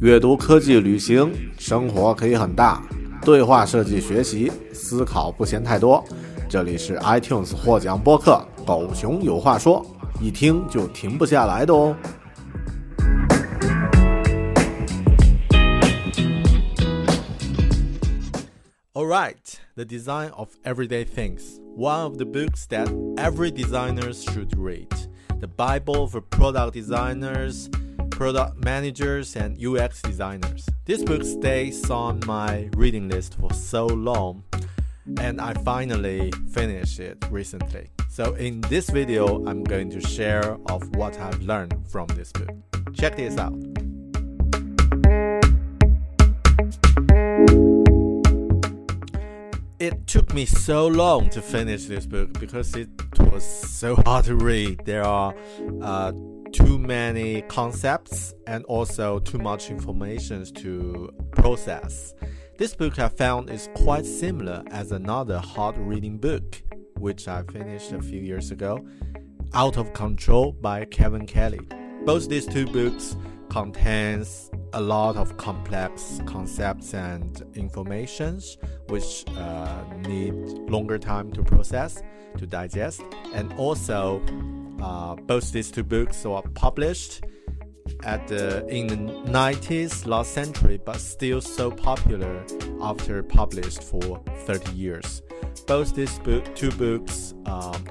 阅读、科技、旅行，生活可以很大。对话设计、学习、思考不嫌太多。这里是 iTunes 获奖播客《狗熊有话说》，一听就停不下来的哦。Alright, the design of everyday things. One of the books that every designer should read. The Bible for product designers product managers and UX designers. This book stays on my reading list for so long, and I finally finished it recently. So in this video, I'm going to share of what I've learned from this book. Check this out. It took me so long to finish this book because it was so hard to read. There are uh, too many concepts and also too much information to process. This book I found is quite similar as another hard reading book, which I finished a few years ago, Out of Control by Kevin Kelly. Both these two books contains a lot of complex concepts and informations which uh, need longer time to process to digest and also uh, both these two books were published at the, in the 90s last century but still so popular after published for 30 years. Both these book, two books um,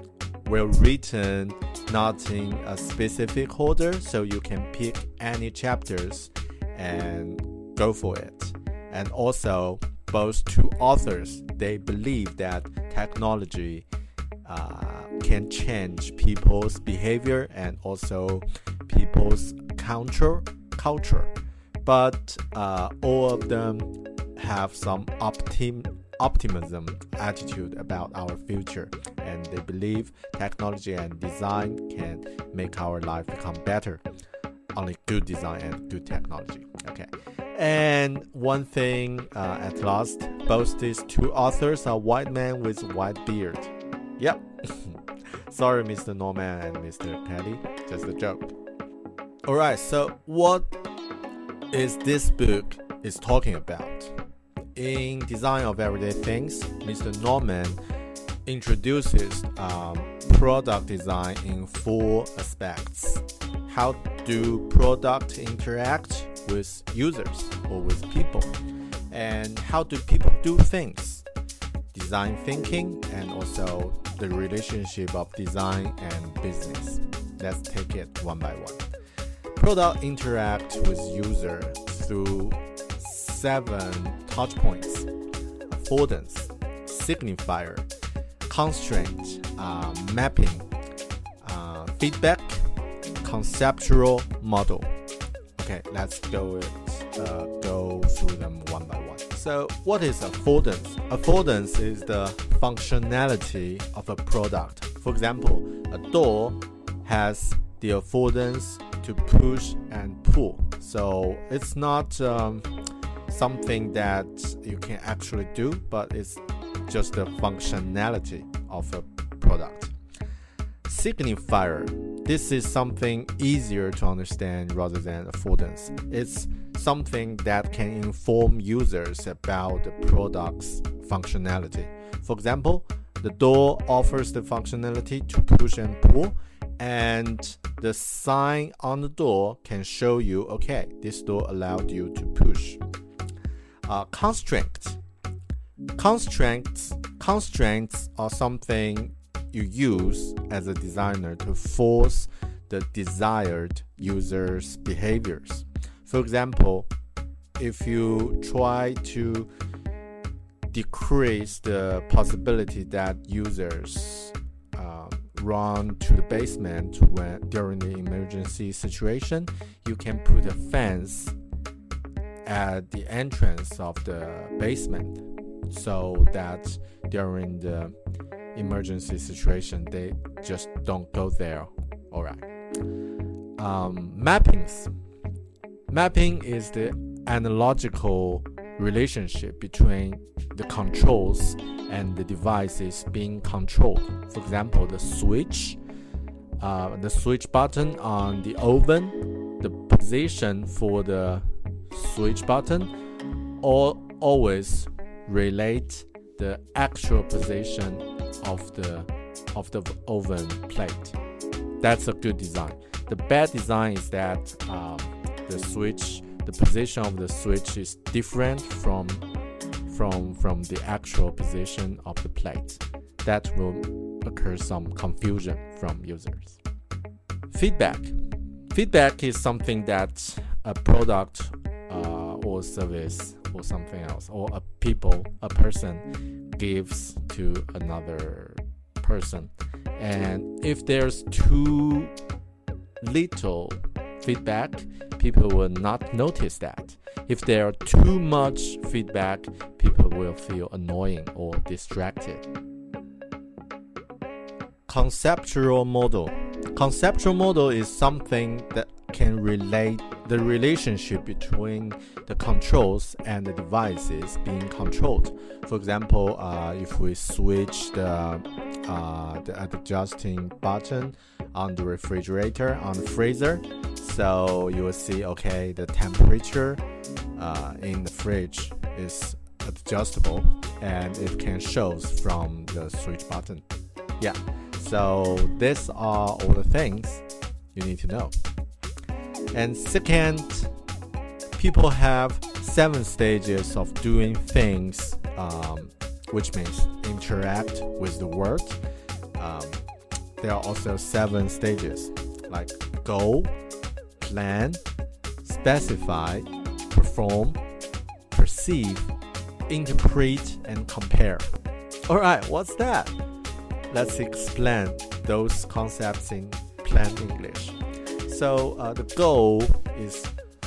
were written not in a specific order so you can pick any chapters and go for it. And also both two authors they believe that technology uh, can change people's behavior and also people's culture culture. But uh, all of them have some optim optimism attitude about our future. And they believe technology and design can make our life become better. Only good design and good technology. Okay. And one thing uh, at last both these two authors are white men with white beard yep Sorry, Mr. Norman and Mr. Kelly, just a joke. Alright, so what is this book is talking about? In Design of Everyday Things, Mr. Norman introduces um, product design in four aspects. How do product interact with users or with people? And how do people do things? Design thinking and also the relationship of design and business. Let's take it one by one. Product interact with user through seven touch points: affordance, signifier, constraint, uh, mapping, uh, feedback, conceptual model. Okay, let's go uh, go through them one by one. So, what is affordance? Affordance is the functionality of a product. For example, a door has the affordance to push and pull. So, it's not um, something that you can actually do, but it's just the functionality of a product. Signifier. This is something easier to understand rather than affordance. It's something that can inform users about the product's functionality. For example, the door offers the functionality to push and pull, and the sign on the door can show you okay this door allowed you to push. Uh, constraints. Constraints constraints are something you use as a designer to force the desired user's behaviors for example if you try to decrease the possibility that users run to the basement when during the emergency situation, you can put a fence at the entrance of the basement so that during the emergency situation they just don't go there. All right. Um, mappings. Mapping is the analogical relationship between the controls and the devices being controlled. For example, the switch, uh, the switch button on the oven, the position for the switch button, all always relate the actual position of the of the oven plate. That's a good design. The bad design is that um, the switch, the position of the switch is different from from from the actual position of the plate. That will occur some confusion from users. Feedback. Feedback is something that a product uh, or service or something else or a people a person gives to another person and if there's too little feedback people will not notice that if there are too much feedback, people will feel annoying or distracted. Conceptual model. Conceptual model is something that can relate the relationship between the controls and the devices being controlled. For example, uh, if we switch the, uh, the adjusting button on the refrigerator, on the freezer, so you will see okay the temperature uh, in the fridge is adjustable and it can shows from the switch button yeah so these are all the things you need to know and second people have seven stages of doing things um, which means interact with the world um, there are also seven stages like go plan, specify, perform, perceive, interpret, and compare. Alright, what's that? Let's explain those concepts in plain English. So, uh, the goal is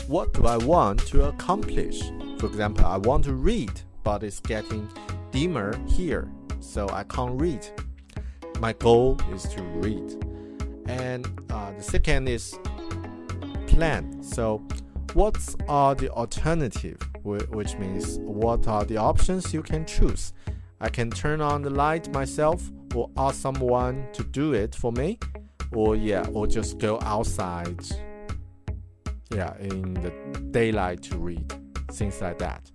what do I want to accomplish? For example, I want to read, but it's getting dimmer here, so I can't read. My goal is to read. And uh, the second is plan. So, what are the alternative? Which means what are the options you can choose? I can turn on the light myself, or ask someone to do it for me, or yeah, or just go outside. Yeah, in the daylight to read, things like that.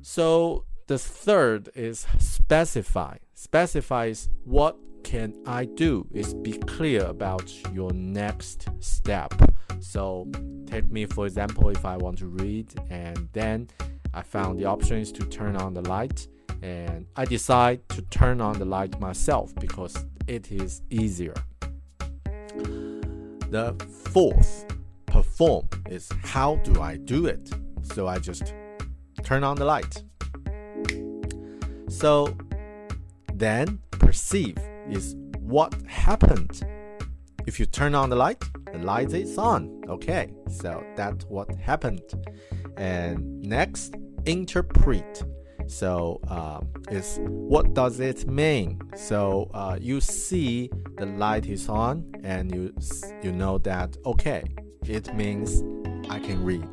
So the third is specify. Specifies what can I do is be clear about your next step. So, take me for example, if I want to read and then I found the options to turn on the light and I decide to turn on the light myself because it is easier. The fourth, perform, is how do I do it? So I just turn on the light. So then perceive is what happened. If you turn on the light, the light is on. Okay, so that's what happened. And next, interpret. So uh, is what does it mean? So uh, you see the light is on, and you you know that okay, it means I can read.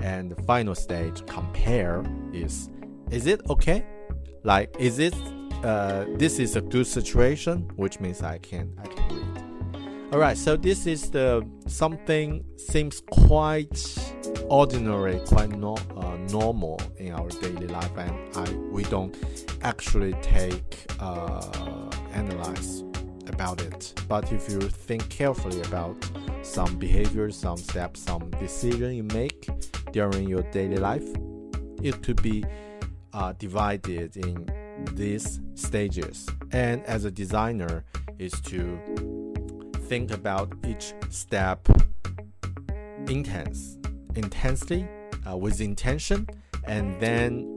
And the final stage, compare, is is it okay? Like is it uh, this is a good situation, which means I can I can read. All right, so this is the something seems quite ordinary, quite no, uh, normal in our daily life, and I we don't actually take uh, analyze about it. But if you think carefully about some behavior, some steps, some decision you make during your daily life, it could be uh, divided in these stages. And as a designer, is to think about each step intense, intensely, uh, with intention, and then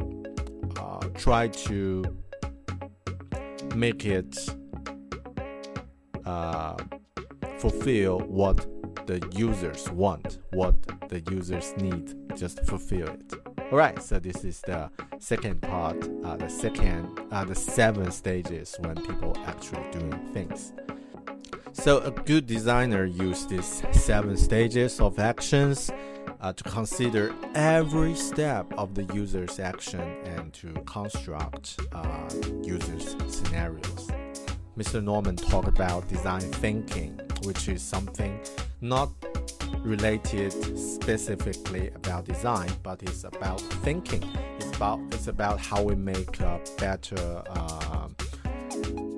uh, try to make it uh, fulfill what the users want, what the users need, just fulfill it. Alright, so this is the second part, uh, the second, uh, the seven stages when people actually doing things. So a good designer uses these seven stages of actions uh, to consider every step of the user's action and to construct uh, users scenarios. Mr. Norman talked about design thinking, which is something not related specifically about design, but it's about thinking. It's about it's about how we make a better uh,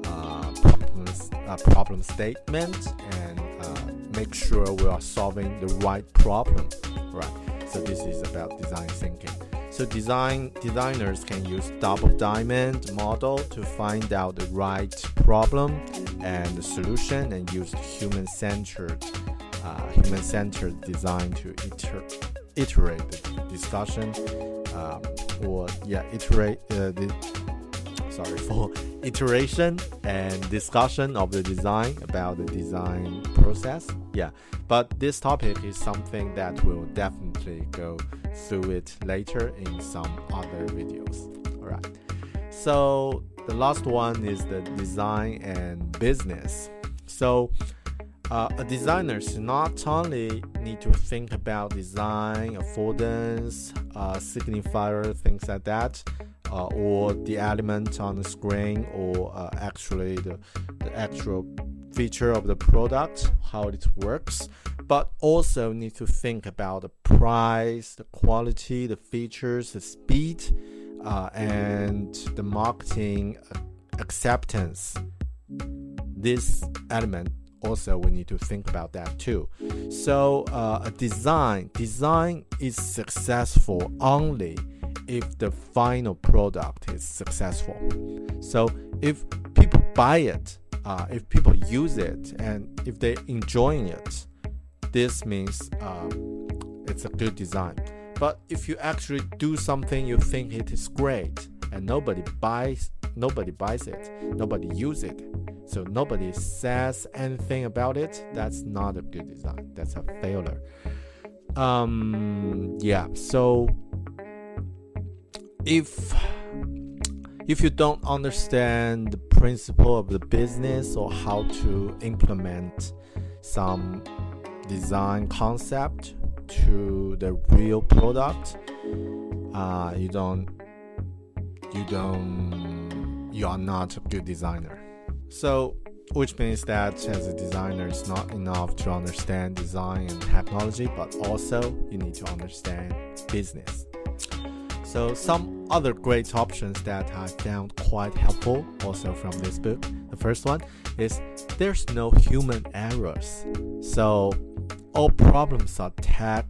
uh, problems, uh, problem statement and uh, make sure we are solving the right problem. Right. So this is about design thinking. So design designers can use double diamond model to find out the right problem and the solution and use human-centered uh, human-centered design to iter iterate the discussion um, or yeah iterate uh, the sorry for iteration and discussion of the design about the design process yeah. But this topic is something that we'll definitely go through it later in some other videos. All right so the last one is the design and business. So uh, a designer should not only need to think about design, affordance, uh, signifier, things like that, uh, or the element on the screen, or uh, actually the, the actual feature of the product, how it works, but also need to think about the price, the quality, the features, the speed, uh, and the marketing acceptance. This element also we need to think about that too. So uh, a design design is successful only if the final product is successful. So if people buy it, uh, if people use it, and if they're enjoying it, this means uh, it's a good design. But if you actually do something you think it is great and nobody buys, nobody buys it, nobody use it, so nobody says anything about it, that's not a good design. That's a failure. Um, yeah. So if if you don't understand the principle of the business or how to implement some design concept to the real product, uh, you don't you don't you are not a good designer. So, which means that as a designer, it's not enough to understand design and technology, but also you need to understand business. So, some other great options that I found quite helpful also from this book. The first one is there's no human errors. So, all problems are tech,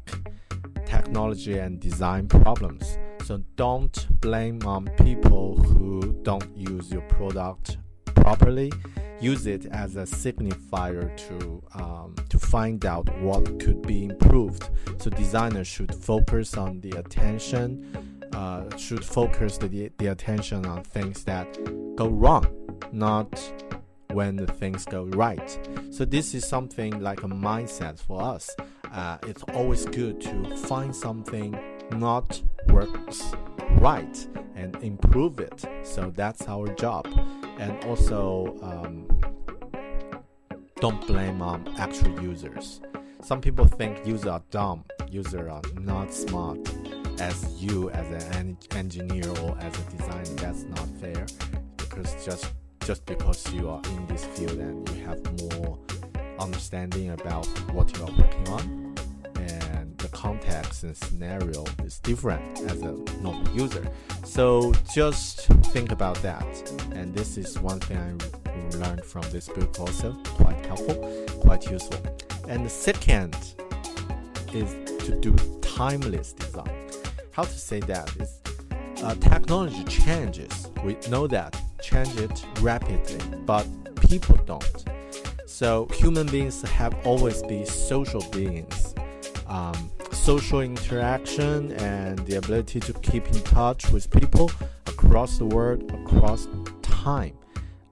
technology, and design problems. So, don't blame on people who don't use your product properly, use it as a signifier to um, to find out what could be improved. So designers should focus on the attention, uh, should focus the, the attention on things that go wrong, not when the things go right. So this is something like a mindset for us. Uh, it's always good to find something not works right and improve it. So that's our job. And also, um, don't blame um, actual users. Some people think users are dumb, users are not smart. As you, as an engineer or as a designer, that's not fair. Because just just because you are in this field and you have more understanding about what you are working on, and the context and scenario is different as a normal user. So just think about that. And this is one thing I learned from this book also quite helpful, quite useful. And the second is to do timeless design. How to say that is uh, technology changes. We know that change it rapidly, but people don't. So human beings have always been social beings. Um, social interaction and the ability to keep in touch with people across the world, across time,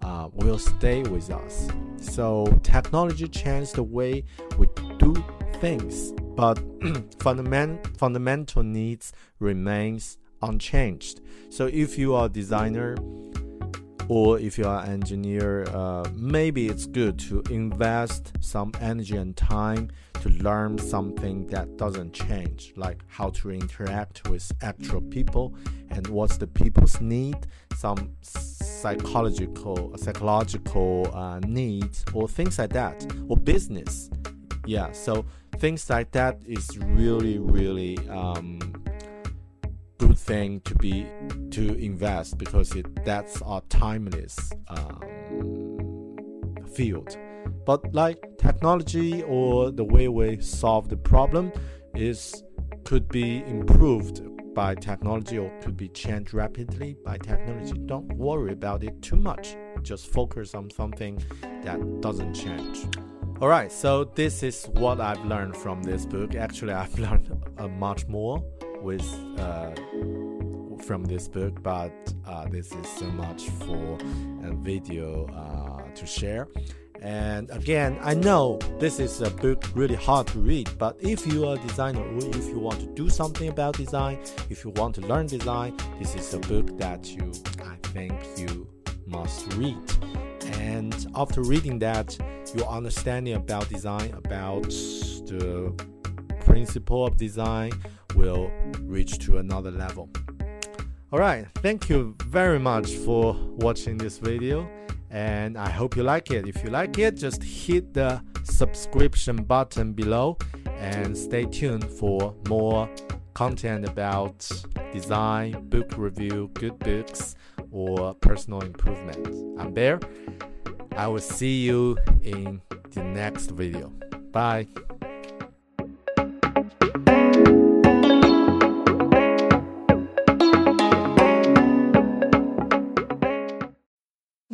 uh, will stay with us. So technology changed the way we do things, but fundament, fundamental needs remains unchanged. So if you are a designer or if you are an engineer, uh, maybe it's good to invest some energy and time to learn something that doesn't change, like how to interact with actual people and what's the people's need, some psychological psychological uh, needs or things like that, or business. Yeah, so things like that is really really um, good thing to be to invest because it that's a timeless um, field. But like technology or the way we solve the problem is could be improved by technology or could be changed rapidly by technology. Don't worry about it too much. Just focus on something that doesn't change. Alright, so this is what I've learned from this book. Actually, I've learned uh, much more with uh, from this book, but uh, this is so much for a video uh, to share. And again, I know this is a book really hard to read, but if you are a designer or if you want to do something about design, if you want to learn design, this is a book that you, I think, you must read. And after reading that, your understanding about design, about the principle of design, will reach to another level. Alright, thank you very much for watching this video and I hope you like it. If you like it, just hit the subscription button below and stay tuned for more content about design, book review, good books, or personal improvement. I'm Bear. I will see you in the next video. Bye.